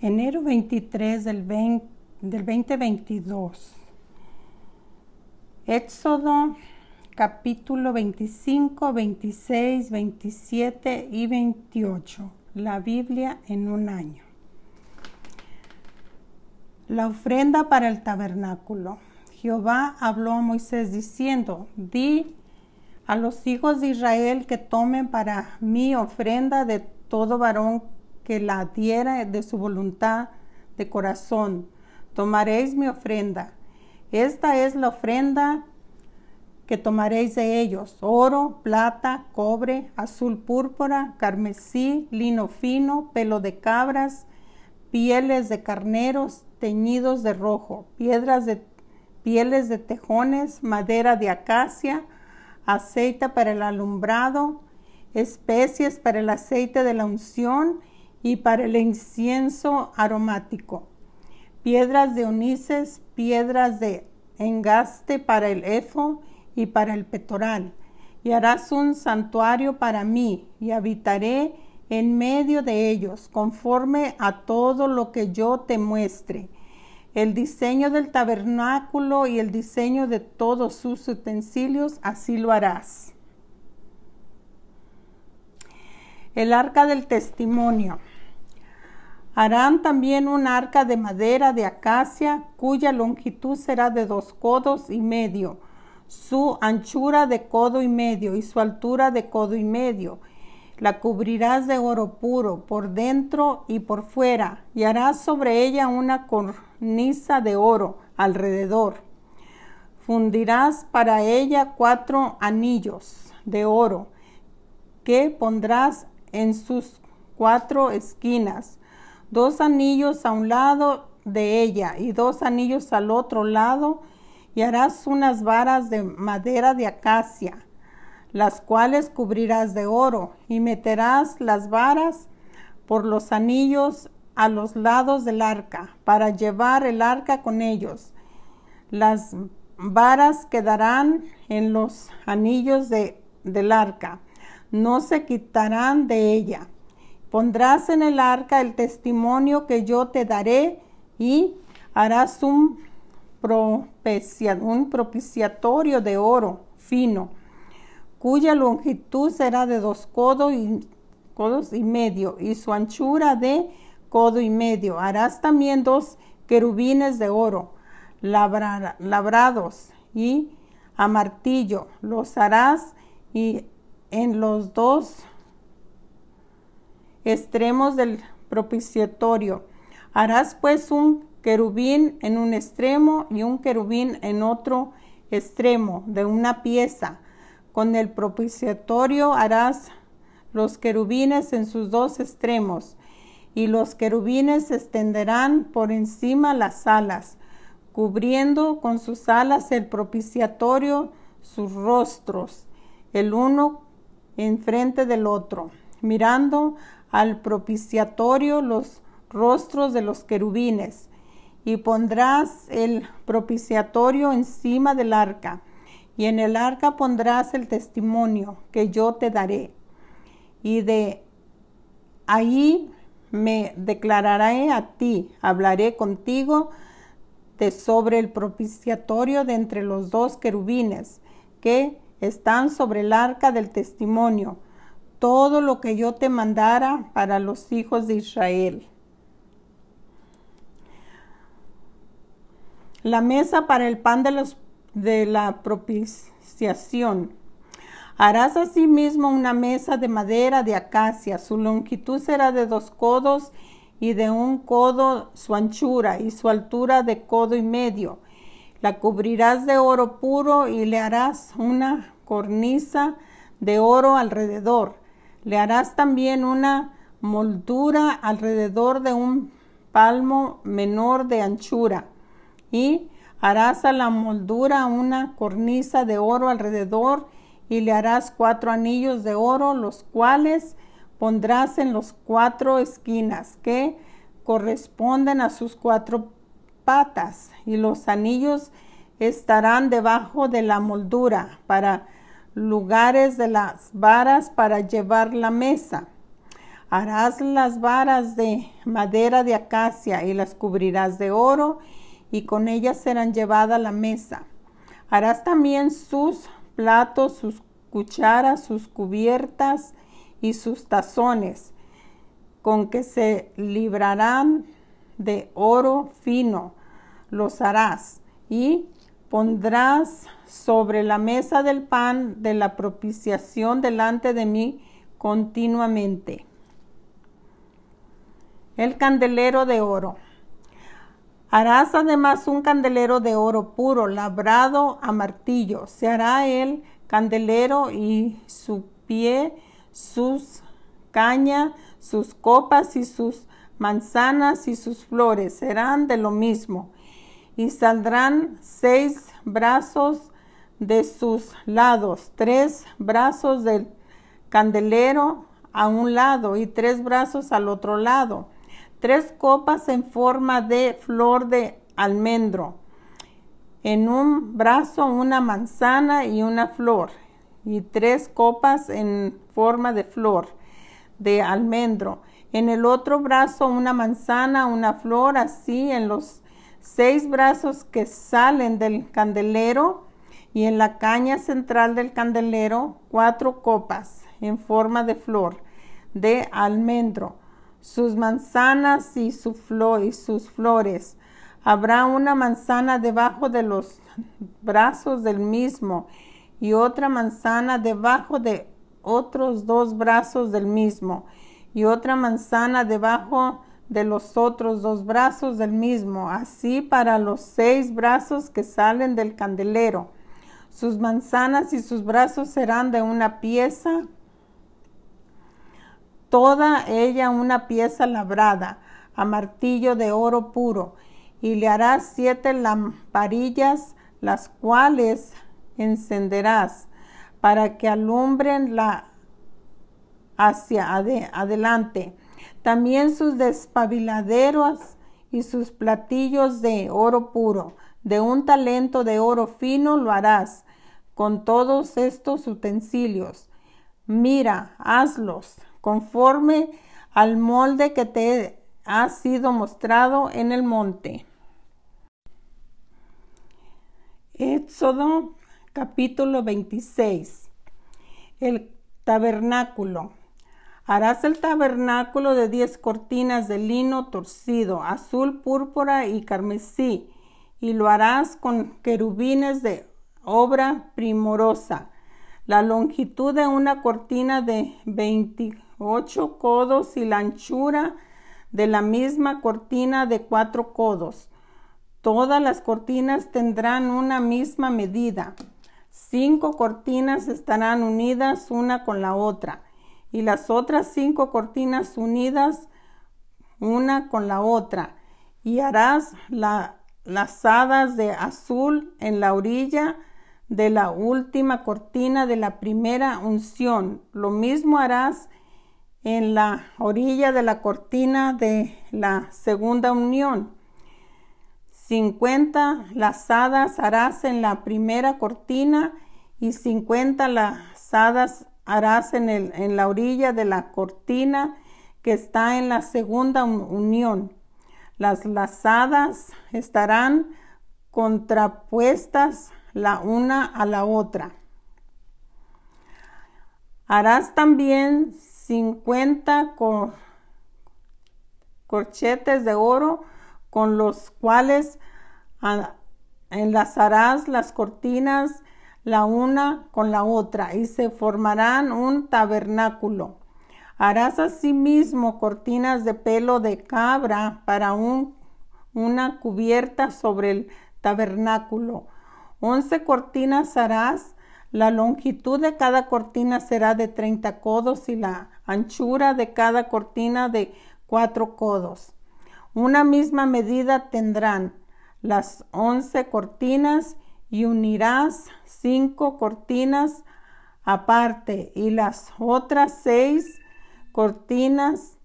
enero 23 del, 20, del 2022. Éxodo capítulo 25, 26, 27 y 28. La Biblia en un año. La ofrenda para el tabernáculo. Jehová habló a Moisés diciendo, di a los hijos de Israel que tomen para mí ofrenda de todo varón que la diera de su voluntad de corazón. Tomaréis mi ofrenda. Esta es la ofrenda que tomaréis de ellos, oro, plata, cobre, azul púrpura, carmesí, lino fino, pelo de cabras, pieles de carneros teñidos de rojo, piedras de pieles de tejones, madera de acacia, aceite para el alumbrado, especies para el aceite de la unción y para el incienso aromático, piedras de onices, piedras de engaste para el efo y para el pectoral. Y harás un santuario para mí y habitaré en medio de ellos, conforme a todo lo que yo te muestre. El diseño del tabernáculo y el diseño de todos sus utensilios, así lo harás. El arca del testimonio. Harán también un arca de madera de acacia, cuya longitud será de dos codos y medio, su anchura de codo y medio y su altura de codo y medio. La cubrirás de oro puro por dentro y por fuera, y harás sobre ella una cornisa de oro alrededor. Fundirás para ella cuatro anillos de oro que pondrás en sus cuatro esquinas, dos anillos a un lado de ella y dos anillos al otro lado, y harás unas varas de madera de acacia, las cuales cubrirás de oro, y meterás las varas por los anillos a los lados del arca, para llevar el arca con ellos. Las varas quedarán en los anillos de, del arca no se quitarán de ella. Pondrás en el arca el testimonio que yo te daré y harás un, propiciatorio de oro fino, cuya longitud será de dos codos y, medio y su anchura de codo y medio. Harás también dos querubines de oro labrados y a martillo. Los harás y en los dos extremos del propiciatorio. Harás pues un querubín en un extremo y un querubín en otro extremo de una pieza. Con el propiciatorio harás los querubines en sus dos extremos y los querubines extenderán por encima las alas, cubriendo con sus alas el propiciatorio sus rostros, el uno enfrente del otro, mirando al propiciatorio los rostros de los querubines, y pondrás el propiciatorio encima del arca, y en el arca pondrás el testimonio que yo te daré, y de ahí me declararé a ti, hablaré contigo de sobre el propiciatorio de entre los dos querubines, que están sobre el arca del testimonio, todo lo que yo te mandara para los hijos de Israel. La mesa para el pan de, los, de la propiciación. Harás asimismo una mesa de madera de acacia, su longitud será de dos codos y de un codo su anchura y su altura de codo y medio la cubrirás de oro puro y le harás una cornisa de oro alrededor. Le harás también una moldura alrededor de un palmo menor de anchura y harás a la moldura una cornisa de oro alrededor y le harás cuatro anillos de oro, los cuales pondrás en los cuatro esquinas que corresponden a sus cuatro patas y los anillos estarán debajo de la moldura para lugares de las varas para llevar la mesa. Harás las varas de madera de acacia y las cubrirás de oro y con ellas serán llevadas la mesa. Harás también sus platos, sus cucharas, sus cubiertas y sus tazones, con que se librarán de oro fino, los harás y pondrás sobre la mesa del pan de la propiciación delante de mí continuamente. El candelero de oro. Harás además un candelero de oro puro, labrado a martillo. Se hará el candelero y su pie, sus caña, sus copas y sus manzanas y sus flores serán de lo mismo. Y saldrán seis brazos de sus lados, tres brazos del candelero a un lado y tres brazos al otro lado, tres copas en forma de flor de almendro. En un brazo una manzana y una flor, y tres copas en forma de flor de almendro. En el otro brazo una manzana, una flor, así en los seis brazos que salen del candelero y en la caña central del candelero cuatro copas en forma de flor de almendro, sus manzanas y, y sus flores. Habrá una manzana debajo de los brazos del mismo y otra manzana debajo de otros dos brazos del mismo y otra manzana debajo de los otros dos brazos del mismo, así para los seis brazos que salen del candelero. Sus manzanas y sus brazos serán de una pieza, toda ella una pieza labrada a martillo de oro puro, y le harás siete lamparillas, las cuales encenderás para que alumbren la hacia adelante también sus despabiladeros y sus platillos de oro puro, de un talento de oro fino lo harás con todos estos utensilios. Mira, hazlos conforme al molde que te ha sido mostrado en el monte. Éxodo capítulo 26. El tabernáculo. Harás el tabernáculo de diez cortinas de lino torcido, azul, púrpura y carmesí, y lo harás con querubines de obra primorosa. La longitud de una cortina de 28 codos y la anchura de la misma cortina de cuatro codos. Todas las cortinas tendrán una misma medida. Cinco cortinas estarán unidas una con la otra y las otras cinco cortinas unidas una con la otra y harás la, las hadas de azul en la orilla de la última cortina de la primera unción. Lo mismo harás en la orilla de la cortina de la segunda unión. Cincuenta lazadas harás en la primera cortina y cincuenta lazadas harás en, el, en la orilla de la cortina que está en la segunda unión. Las lazadas estarán contrapuestas la una a la otra. Harás también 50 corchetes de oro con los cuales enlazarás las cortinas la una con la otra y se formarán un tabernáculo. Harás asimismo cortinas de pelo de cabra para un, una cubierta sobre el tabernáculo. Once cortinas harás. La longitud de cada cortina será de treinta codos y la anchura de cada cortina de cuatro codos. Una misma medida tendrán las once cortinas y unirás cinco cortinas aparte y las otras seis cortinas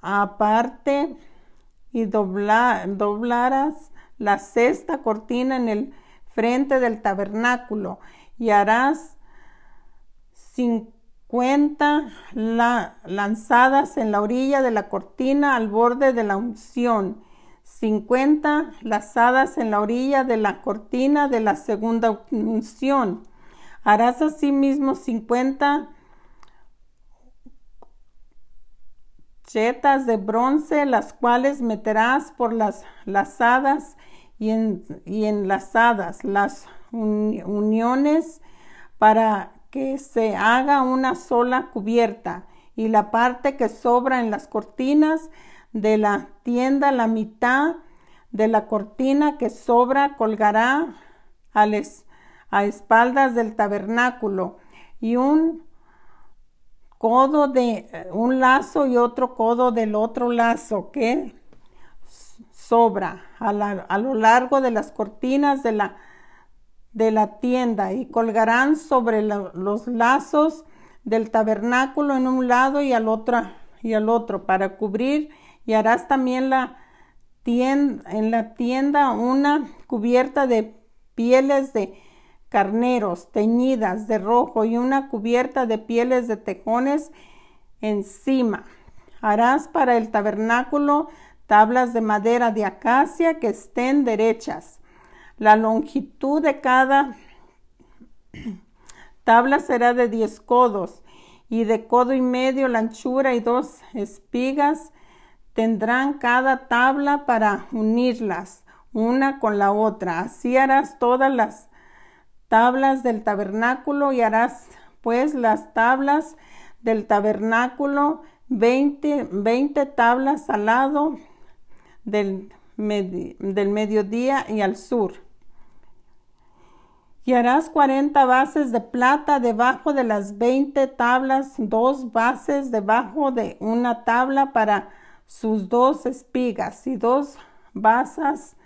aparte y doblarás la sexta cortina en el frente del tabernáculo y harás cincuenta lanzadas en la orilla de la cortina al borde de la unción, cincuenta lazadas en la orilla de la cortina de la segunda unción. Harás asimismo cincuenta chetas de bronce, las cuales meterás por las lazadas y, en, y enlazadas las uniones para que se haga una sola cubierta y la parte que sobra en las cortinas de la tienda, la mitad de la cortina que sobra colgará a, a espaldas del tabernáculo y un codo de un lazo y otro codo del otro lazo que sobra a, a lo largo de las cortinas de la de la tienda y colgarán sobre los lazos del tabernáculo en un lado y al otro y al otro para cubrir y harás también la tienda, en la tienda una cubierta de pieles de carneros teñidas de rojo y una cubierta de pieles de tejones encima. Harás para el tabernáculo tablas de madera de acacia que estén derechas la longitud de cada tabla será de diez codos y de codo y medio la anchura y dos espigas tendrán cada tabla para unirlas una con la otra. Así harás todas las tablas del tabernáculo y harás pues las tablas del tabernáculo veinte, veinte tablas al lado del, del mediodía y al sur y harás cuarenta bases de plata debajo de las veinte tablas, dos bases debajo de una tabla para sus dos espigas y dos basas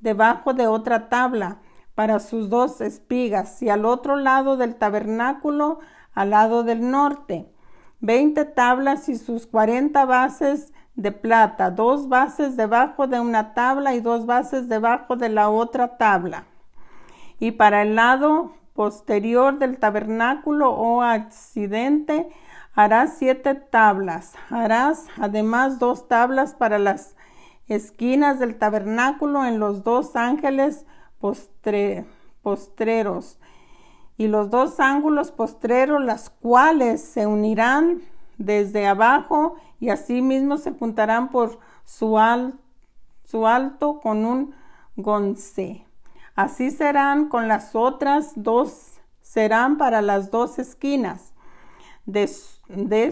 debajo de otra tabla para sus dos espigas y al otro lado del tabernáculo al lado del norte. Veinte tablas y sus cuarenta bases de plata, dos bases debajo de una tabla y dos bases debajo de la otra tabla y para el lado posterior del tabernáculo o accidente harás siete tablas. Harás además dos tablas para las esquinas del tabernáculo en los dos ángeles postreros y los dos ángulos postreros, las cuales se unirán desde abajo y asimismo se juntarán por su, su alto con un gonce. Así serán con las otras dos, serán para las dos esquinas. De,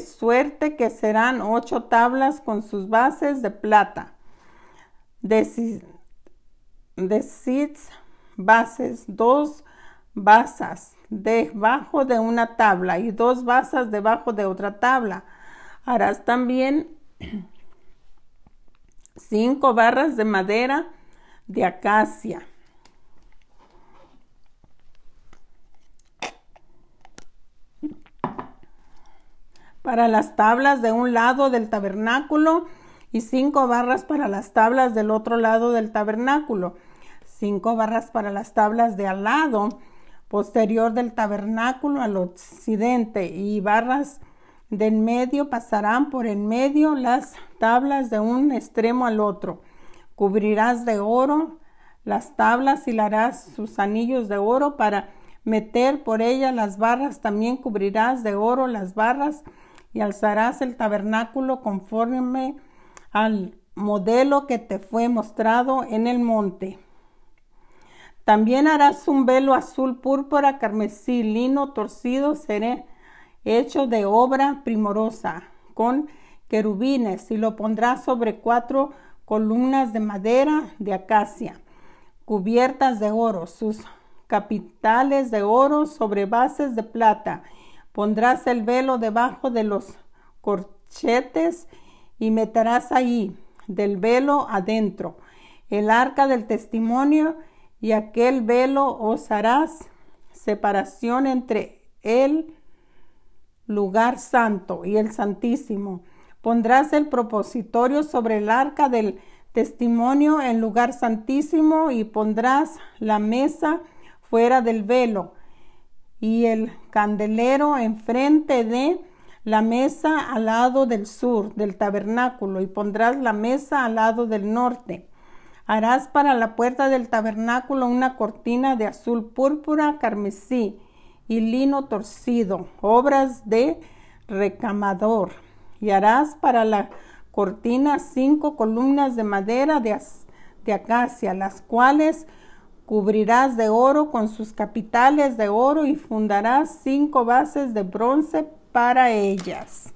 suerte que serán ocho tablas con sus bases de plata. De, de seeds, bases, dos basas debajo de una tabla y dos basas debajo de otra tabla. Harás también cinco barras de madera de acacia para las tablas de un lado del tabernáculo y cinco barras para las tablas del otro lado del tabernáculo, cinco barras para las tablas de al lado posterior del tabernáculo al occidente y barras del medio pasarán por en medio las tablas de un extremo al otro. Cubrirás de oro las tablas y harás sus anillos de oro para meter por ellas las barras. También cubrirás de oro las barras y alzarás el tabernáculo conforme al modelo que te fue mostrado en el monte. También harás un velo azul, púrpura, carmesí, lino torcido, seré hecho de obra primorosa, con querubines, y lo pondrás sobre cuatro columnas de madera de acacia, cubiertas de oro, sus capitales de oro sobre bases de plata, Pondrás el velo debajo de los corchetes y meterás ahí del velo adentro el arca del testimonio y aquel velo os harás separación entre el lugar santo y el santísimo. Pondrás el propositorio sobre el arca del testimonio en lugar santísimo y pondrás la mesa fuera del velo y el candelero enfrente de la mesa al lado del sur del tabernáculo y pondrás la mesa al lado del norte. Harás para la puerta del tabernáculo una cortina de azul púrpura, carmesí y lino torcido, obras de recamador. Y harás para la cortina cinco columnas de madera de, de acacia, las cuales cubrirás de oro con sus capitales de oro y fundarás cinco bases de bronce para ellas.